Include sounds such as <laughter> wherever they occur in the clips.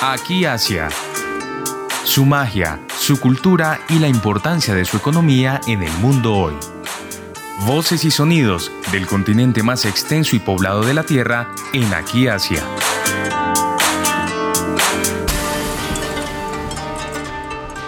Aquí Asia. Su magia, su cultura y la importancia de su economía en el mundo hoy. Voces y sonidos del continente más extenso y poblado de la Tierra en Aquí Asia.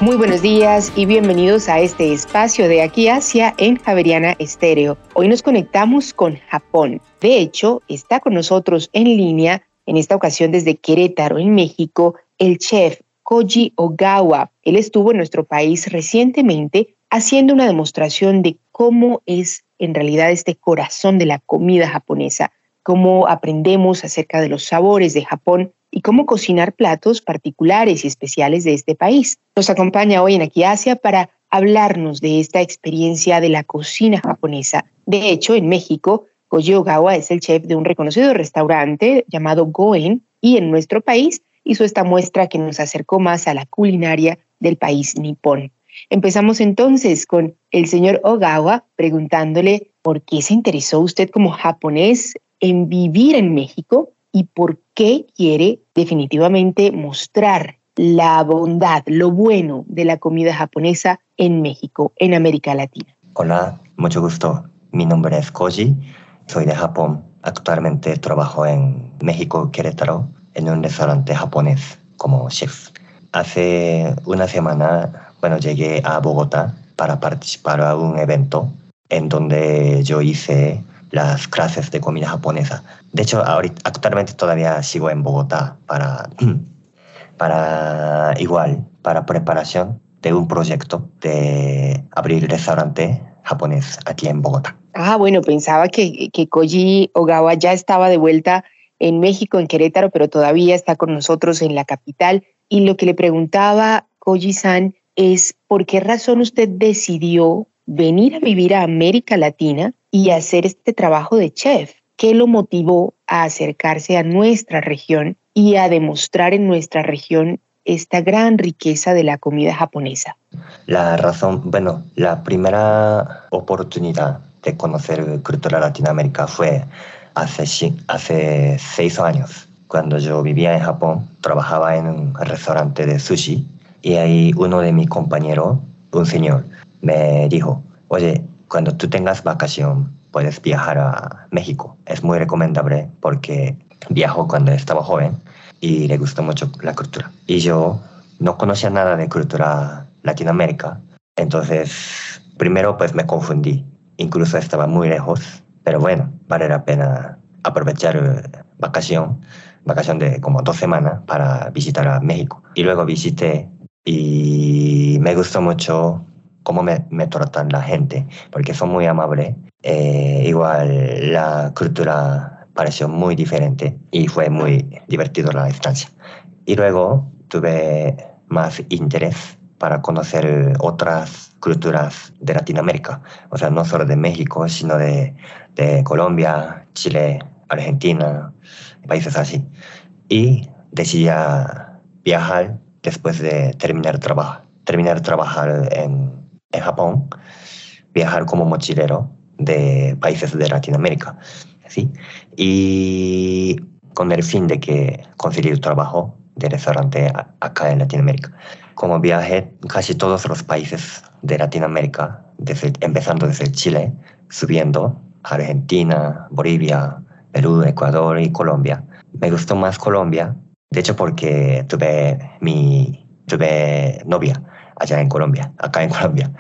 Muy buenos días y bienvenidos a este espacio de Aquí Asia en Javeriana Estéreo. Hoy nos conectamos con Japón. De hecho, está con nosotros en línea, en esta ocasión desde Querétaro, en México, el chef Koji Ogawa. Él estuvo en nuestro país recientemente haciendo una demostración de cómo es en realidad este corazón de la comida japonesa, cómo aprendemos acerca de los sabores de Japón y cómo cocinar platos particulares y especiales de este país. Nos acompaña hoy en Aquí Asia para hablarnos de esta experiencia de la cocina japonesa. De hecho, en México, Koji Ogawa es el chef de un reconocido restaurante llamado Goen y en nuestro país hizo esta muestra que nos acercó más a la culinaria del país nipón. Empezamos entonces con el señor Ogawa preguntándole por qué se interesó usted como japonés en vivir en México y por qué quiere definitivamente mostrar la bondad, lo bueno de la comida japonesa en México, en América Latina. Hola, mucho gusto. Mi nombre es Koji, soy de Japón. Actualmente trabajo en México, Querétaro, en un restaurante japonés como chef. Hace una semana, bueno, llegué a Bogotá para participar a un evento en donde yo hice las clases de comida japonesa. De hecho, ahorita, actualmente todavía sigo en Bogotá para, <clears throat> para igual, para preparación de un proyecto de abrir restaurante japonés aquí en Bogotá. Ah, bueno, pensaba que, que Koji Ogawa ya estaba de vuelta en México, en Querétaro, pero todavía está con nosotros en la capital. Y lo que le preguntaba Koji-san es por qué razón usted decidió venir a vivir a América Latina y hacer este trabajo de chef. ¿Qué lo motivó a acercarse a nuestra región y a demostrar en nuestra región esta gran riqueza de la comida japonesa? La razón, bueno, la primera oportunidad de conocer cultura Latinoamérica fue hace, hace seis años, cuando yo vivía en Japón, trabajaba en un restaurante de sushi y ahí uno de mis compañeros, un señor, me dijo, oye, cuando tú tengas vacación, puedes viajar a México. Es muy recomendable porque viajó cuando estaba joven y le gustó mucho la cultura. Y yo no conocía nada de cultura Latinoamérica, entonces primero pues me confundí. Incluso estaba muy lejos, pero bueno, vale la pena aprovechar eh, vacación, vacación de como dos semanas para visitar a México. Y luego visité y me gustó mucho cómo me, tratan la gente, porque son muy amables. Eh, igual la cultura pareció muy diferente y fue muy divertido la estancia. Y luego tuve más interés para conocer otras culturas de Latinoamérica, o sea, no solo de México, sino de, de Colombia, Chile, Argentina, países así. Y decidí viajar después de terminar trabajo, terminar trabajar en en Japón, viajar como mochilero de países de Latinoamérica. ¿sí? Y con el fin de que conseguir trabajo de restaurante acá en Latinoamérica. Como viajé casi todos los países de Latinoamérica, desde, empezando desde Chile, subiendo a Argentina, Bolivia, Perú, Ecuador y Colombia. Me gustó más Colombia, de hecho porque tuve mi tuve novia allá en Colombia, acá en Colombia.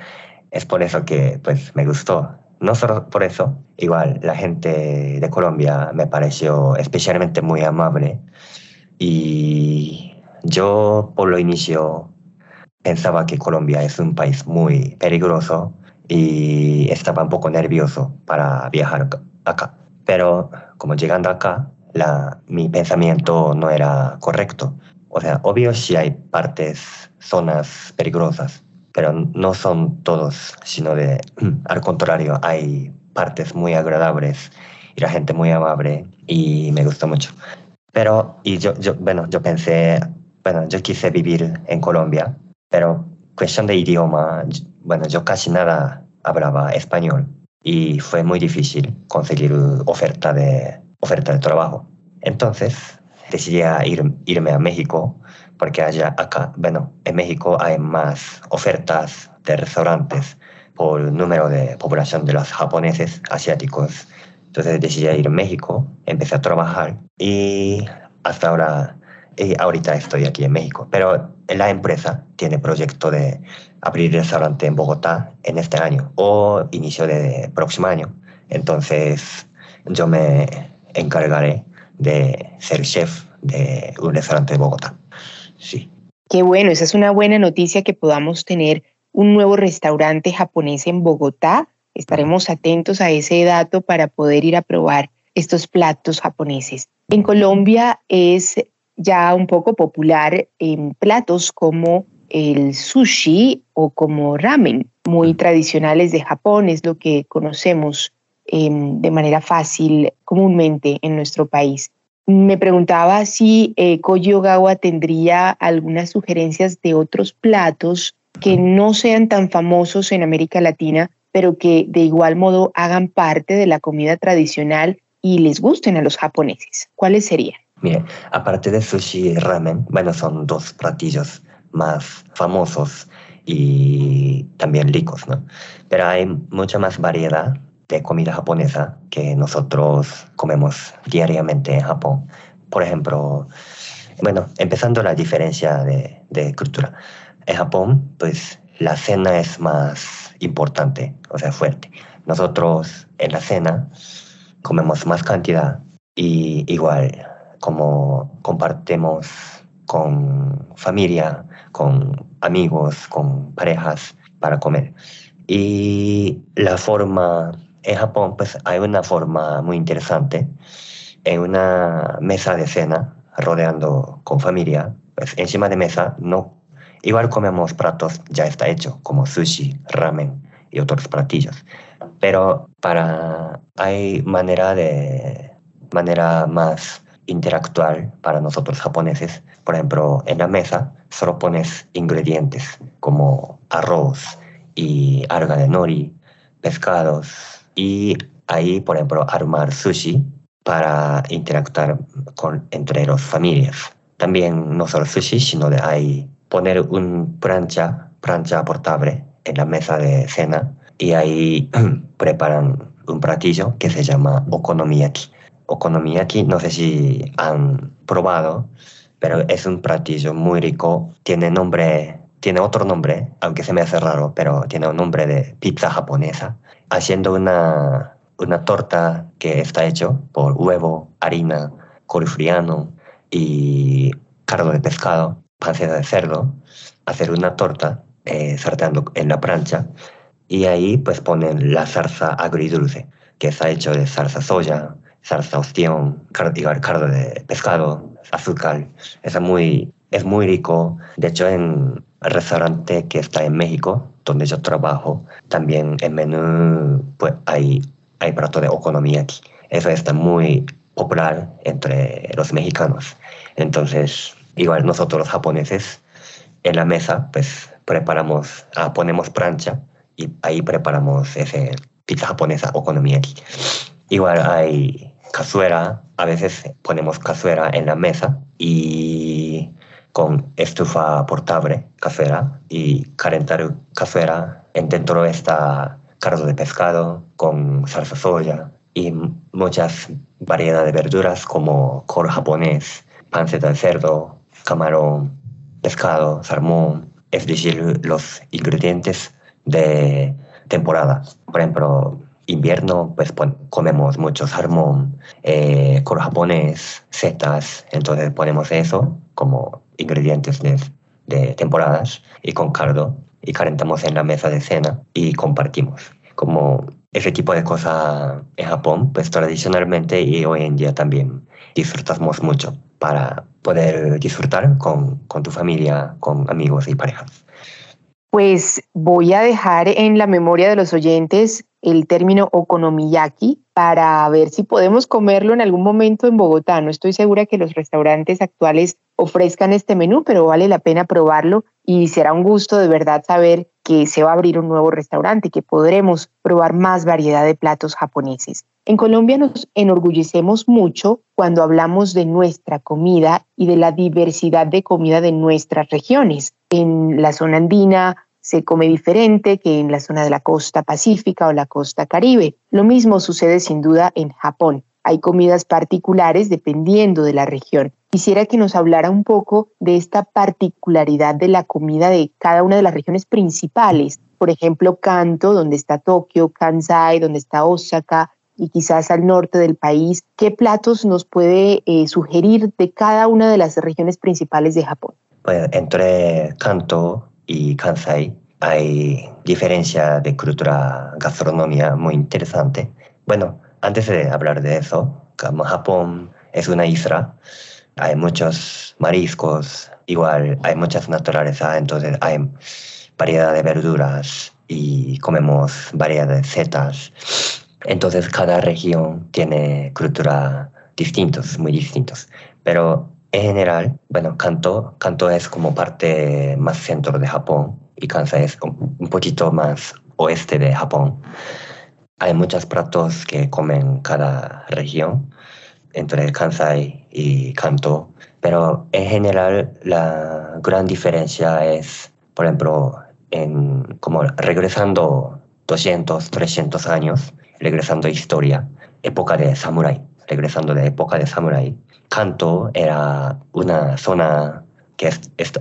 Es por eso que pues me gustó. No solo por eso, igual la gente de Colombia me pareció especialmente muy amable y yo por lo inicio pensaba que Colombia es un país muy peligroso y estaba un poco nervioso para viajar acá. Pero como llegando acá, la, mi pensamiento no era correcto. O sea, obvio si hay partes zonas peligrosas, pero no son todos, sino de, <clears throat> al contrario, hay partes muy agradables y la gente muy amable y me gustó mucho. Pero, y yo, yo, bueno, yo pensé, bueno, yo quise vivir en Colombia, pero cuestión de idioma, bueno, yo casi nada hablaba español y fue muy difícil conseguir oferta de, oferta de trabajo. Entonces, decidí ir, irme a México porque allá, acá, bueno, en México hay más ofertas de restaurantes por número de población de los japoneses, asiáticos. Entonces decidí ir a México, empecé a trabajar y hasta ahora, ahorita estoy aquí en México. Pero la empresa tiene proyecto de abrir restaurante en Bogotá en este año o inicio de próximo año. Entonces yo me encargaré de ser chef de un restaurante de Bogotá. Sí. Qué bueno, esa es una buena noticia que podamos tener un nuevo restaurante japonés en Bogotá. Estaremos atentos a ese dato para poder ir a probar estos platos japoneses. En Colombia es ya un poco popular en platos como el sushi o como ramen, muy tradicionales de Japón, es lo que conocemos em, de manera fácil comúnmente en nuestro país. Me preguntaba si eh, Koyogawa tendría algunas sugerencias de otros platos que no sean tan famosos en América Latina, pero que de igual modo hagan parte de la comida tradicional y les gusten a los japoneses. ¿Cuáles serían? Mire, aparte de sushi y ramen, bueno, son dos platillos más famosos y también ricos, ¿no? Pero hay mucha más variedad de comida japonesa que nosotros comemos diariamente en Japón. Por ejemplo, bueno, empezando la diferencia de, de cultura. En Japón, pues la cena es más importante, o sea, fuerte. Nosotros en la cena comemos más cantidad y igual como compartimos con familia, con amigos, con parejas para comer. Y la forma, en Japón pues hay una forma muy interesante, en una mesa de cena, rodeando con familia, pues encima de mesa no, igual comemos platos ya está hecho, como sushi, ramen y otros platillos. Pero para, hay manera de, manera más interactual para nosotros japoneses. Por ejemplo, en la mesa solo pones ingredientes como arroz y alga de nori, pescados y ahí, por ejemplo, armar sushi para interactuar con, entre las familias. También no solo sushi, sino de ahí poner un plancha, plancha portable en la mesa de cena y ahí <clears throat> preparan un platillo que se llama okonomiyaki okonomiyaki, no sé si han probado, pero es un platillo muy rico. Tiene nombre, tiene otro nombre, aunque se me hace raro, pero tiene un nombre de pizza japonesa. Haciendo una, una torta que está hecho por huevo, harina, colifriano y cardo de pescado, panceta de cerdo. Hacer una torta eh, en la plancha y ahí pues ponen la salsa agridulce, que está hecho de salsa soya, salsa ostión, cardo de pescado, azúcar. Es muy, es muy rico. De hecho, en el restaurante que está en México, donde yo trabajo, también en menú pues, hay, hay plato de okonomiyaki. Eso está muy popular entre los mexicanos. Entonces, igual nosotros los japoneses, en la mesa, pues preparamos, ah, ponemos plancha y ahí preparamos ese pizza japonesa okonomiyaki. Igual hay cazuela, a veces ponemos cazuela en la mesa y con estufa portable, cazuela, y calentar cazuela. Dentro está cardo de pescado con salsa soya y muchas variedades de verduras como col japonés, panceta de cerdo, camarón, pescado, salmón, es decir, los ingredientes de temporada. Por ejemplo, invierno pues comemos mucho salmón, eh, col japonés, setas, entonces ponemos eso como ingredientes de, de temporadas y con caldo y calentamos en la mesa de cena y compartimos. Como ese tipo de cosas en Japón, pues tradicionalmente y hoy en día también disfrutamos mucho para poder disfrutar con, con tu familia, con amigos y parejas. Pues voy a dejar en la memoria de los oyentes el término okonomiyaki para ver si podemos comerlo en algún momento en Bogotá. No estoy segura que los restaurantes actuales ofrezcan este menú, pero vale la pena probarlo y será un gusto de verdad saber que se va a abrir un nuevo restaurante que podremos probar más variedad de platos japoneses. En Colombia nos enorgullecemos mucho cuando hablamos de nuestra comida y de la diversidad de comida de nuestras regiones. En la zona andina se come diferente que en la zona de la costa pacífica o la costa caribe. Lo mismo sucede sin duda en Japón. Hay comidas particulares dependiendo de la región. Quisiera que nos hablara un poco de esta particularidad de la comida de cada una de las regiones principales. Por ejemplo, Kanto, donde está Tokio, Kansai, donde está Osaka, y quizás al norte del país. ¿Qué platos nos puede eh, sugerir de cada una de las regiones principales de Japón? Pues entre Kanto y Kansai hay diferencia de cultura gastronomía muy interesante. Bueno, antes de hablar de eso, como Japón es una isla, hay muchos mariscos, igual hay muchas naturaleza, entonces hay variedad de verduras y comemos variedad de setas. Entonces cada región tiene cultura distintos, muy distintos. Pero en general, bueno, Kanto, Kanto es como parte más centro de Japón y Kansai es un poquito más oeste de Japón. Hay muchos platos que comen cada región, entre Kansai y Kanto, pero en general la gran diferencia es, por ejemplo, en como regresando 200, 300 años, regresando a historia, época de samurái, regresando de época de samurái. Kanto era una zona que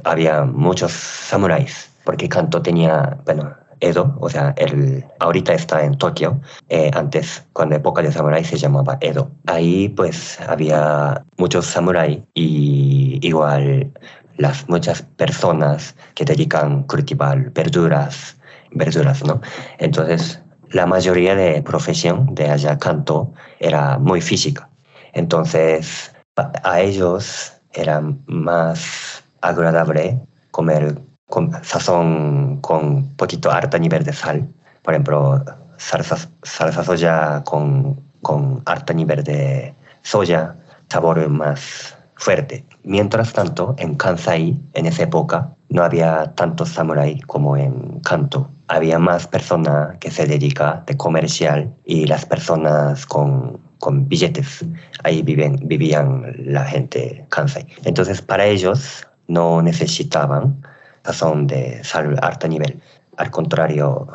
había muchos samuráis, porque Kanto tenía, bueno, Edo, o sea, el, ahorita está en Tokio, eh, antes, cuando época de samurái se llamaba Edo. Ahí pues había muchos samuráis y igual las muchas personas que dedican cultivar verduras, verduras, ¿no? Entonces la mayoría de profesión de allá canto era muy física. Entonces, a ellos era más agradable comer con sazón con poquito alto nivel de sal. Por ejemplo, salsa, salsa soya con, con alto nivel de soya, sabor más fuerte. Mientras tanto, en Kansai, en esa época, no había tantos samuráis como en Kanto. Había más personas que se dedican de comercial y las personas con, con billetes. Ahí viven, vivían la gente Kansai. Entonces, para ellos no necesitaban sazón de sal alto nivel. Al contrario,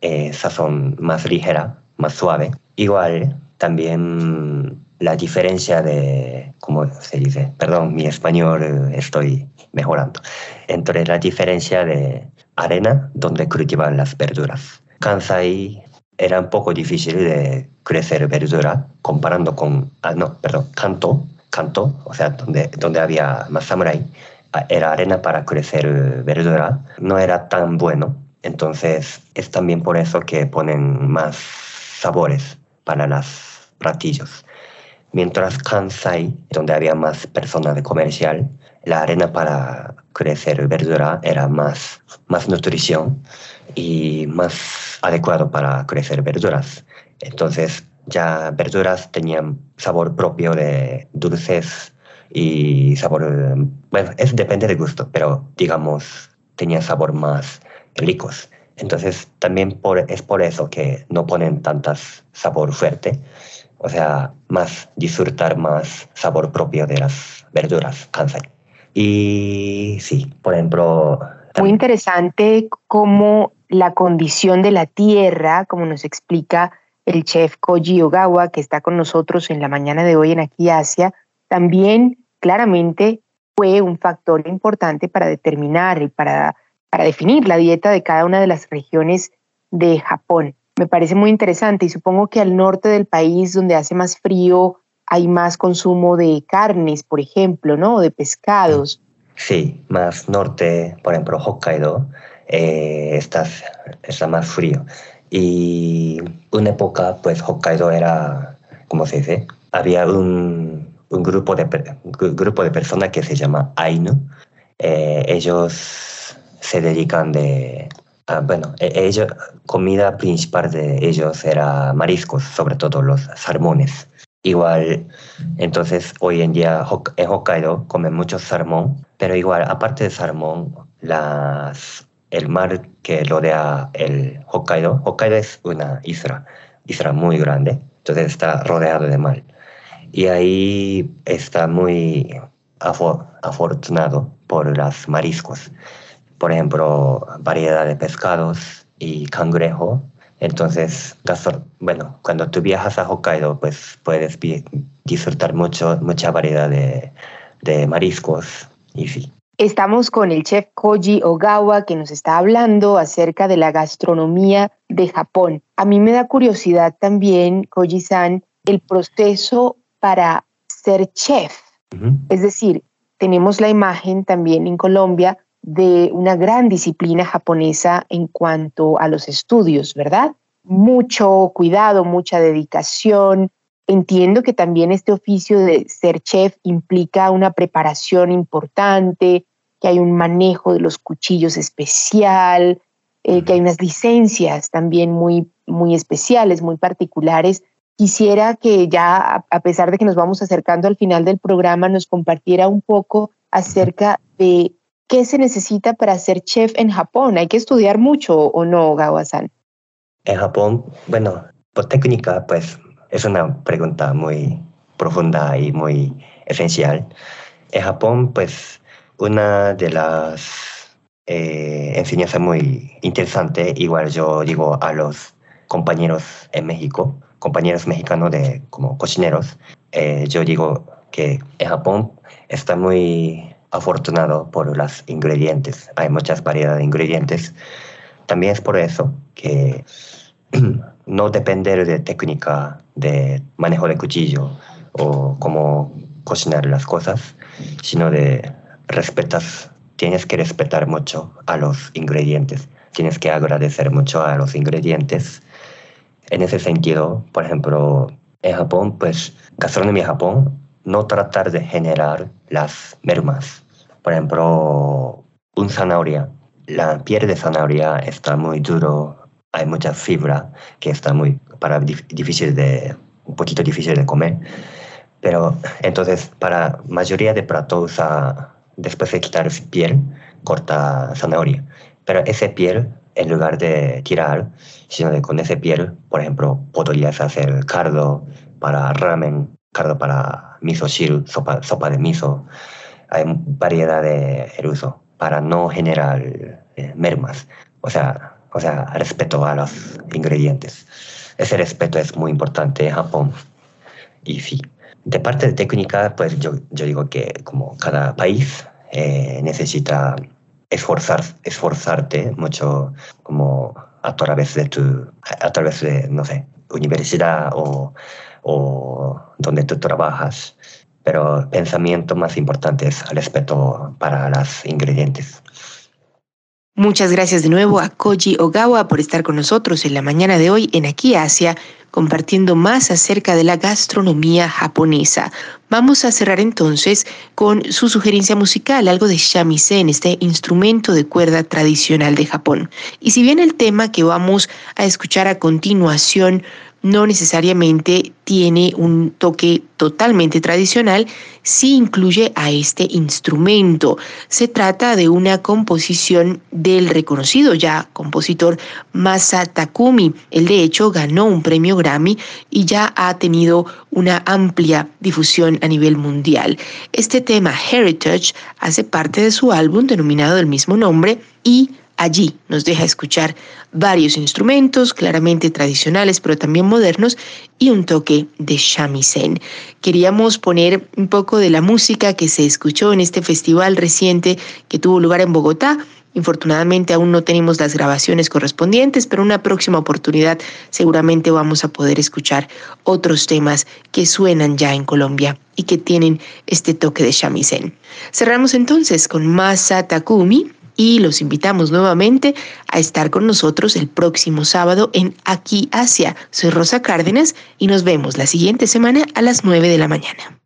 eh, sazón más ligera, más suave. Igual, también la diferencia de, ¿cómo se dice? Perdón, mi español eh, estoy mejorando. Entre la diferencia de arena donde cultivan las verduras. Kansai era un poco difícil de crecer verdura comparando con, ah, no, perdón, Kanto, Kanto, o sea, donde, donde había más samurai, ah, era arena para crecer verdura, no era tan bueno. Entonces es también por eso que ponen más sabores para los platillos. Mientras Kansai, donde había más personas de comercial, la arena para crecer verdura era más, más nutrición y más adecuado para crecer verduras. Entonces ya verduras tenían sabor propio de dulces y sabor, bueno, es depende del gusto, pero digamos tenía sabor más ricos. Entonces también por, es por eso que no ponen tantas sabor fuerte, o sea, más disfrutar más sabor propio de las verduras, Kansai. Y sí, por ejemplo... Muy interesante cómo la condición de la tierra, como nos explica el chef Koji Ogawa, que está con nosotros en la mañana de hoy en Aquí Asia, también claramente fue un factor importante para determinar y para, para definir la dieta de cada una de las regiones de Japón. Me parece muy interesante y supongo que al norte del país, donde hace más frío, hay más consumo de carnes, por ejemplo, ¿no? De pescados. Sí, más norte, por ejemplo, Hokkaido, eh, está, está más frío. Y una época, pues Hokkaido era, ¿cómo se dice? Había un, un grupo, de, grupo de personas que se llama Ainu. Eh, ellos se dedican de Ah, bueno, e, ellos, comida principal de ellos era mariscos, sobre todo los salmones. Igual, entonces hoy en día en Hokkaido comen mucho salmón, pero igual, aparte de salmón, las, el mar que rodea el Hokkaido, Hokkaido es una isla, isla muy grande, entonces está rodeado de mar. Y ahí está muy afortunado por los mariscos. Por ejemplo, variedad de pescados y cangrejo. Entonces, bueno, cuando tú viajas a Hokkaido, pues puedes disfrutar mucho, mucha variedad de, de mariscos y sí. Estamos con el chef Koji Ogawa que nos está hablando acerca de la gastronomía de Japón. A mí me da curiosidad también, Koji-san, el proceso para ser chef. Es decir, tenemos la imagen también en Colombia de una gran disciplina japonesa en cuanto a los estudios, ¿verdad? Mucho cuidado, mucha dedicación. Entiendo que también este oficio de ser chef implica una preparación importante, que hay un manejo de los cuchillos especial, eh, que hay unas licencias también muy, muy especiales, muy particulares. Quisiera que ya, a pesar de que nos vamos acercando al final del programa, nos compartiera un poco acerca de qué se necesita para ser chef en Japón. ¿Hay que estudiar mucho o no, Gawasan? En Japón, bueno, por técnica, pues es una pregunta muy profunda y muy esencial. En Japón, pues una de las eh, enseñanzas muy interesantes, igual yo digo a los compañeros en México, compañeros mexicanos de como cocineros, eh, yo digo que en Japón está muy afortunado por los ingredientes, hay muchas variedades de ingredientes. También es por eso que <clears throat> no depender de técnica de manejo de cuchillo o cómo cocinar las cosas, sino de respetas, tienes que respetar mucho a los ingredientes, tienes que agradecer mucho a los ingredientes. En ese sentido, por ejemplo, en Japón, pues gastronomía Japón, no tratar de generar las mermas. Por ejemplo, un zanahoria, la piel de zanahoria está muy duro, hay mucha fibra que está muy para difícil de un poquito difícil de comer. Pero entonces para mayoría de platos después de quitar piel, corta zanahoria. Pero ese piel, en lugar de tirar, sino de con ese piel, por ejemplo, podrías hacer cardo para ramen, cardo para miso shiru, sopa, sopa de miso. Hay variedad de el uso para no generar eh, mermas. O sea, o sea, respeto a los ingredientes. Ese respeto es muy importante en Japón. Y sí, de parte de técnica, pues yo, yo digo que como cada país eh, necesita esforzar, esforzarte mucho como a través de tu, a través de, no sé, universidad o, o donde tú trabajas. Pero pensamiento más importante es el respeto para los ingredientes. Muchas gracias de nuevo a Koji Ogawa por estar con nosotros en la mañana de hoy en Aquí Asia compartiendo más acerca de la gastronomía japonesa. Vamos a cerrar entonces con su sugerencia musical, algo de shamisen, este instrumento de cuerda tradicional de Japón. Y si bien el tema que vamos a escuchar a continuación no necesariamente tiene un toque totalmente tradicional, sí incluye a este instrumento. Se trata de una composición del reconocido ya compositor Masa Takumi. Él de hecho ganó un premio Grammy y ya ha tenido una amplia difusión a nivel mundial. Este tema Heritage hace parte de su álbum denominado del mismo nombre y Allí nos deja escuchar varios instrumentos, claramente tradicionales, pero también modernos, y un toque de shamisen. Queríamos poner un poco de la música que se escuchó en este festival reciente que tuvo lugar en Bogotá. Infortunadamente aún no tenemos las grabaciones correspondientes, pero una próxima oportunidad seguramente vamos a poder escuchar otros temas que suenan ya en Colombia y que tienen este toque de shamisen. Cerramos entonces con Masa Takumi y los invitamos nuevamente a estar con nosotros el próximo sábado en Aquí Asia. Soy Rosa Cárdenas y nos vemos la siguiente semana a las 9 de la mañana.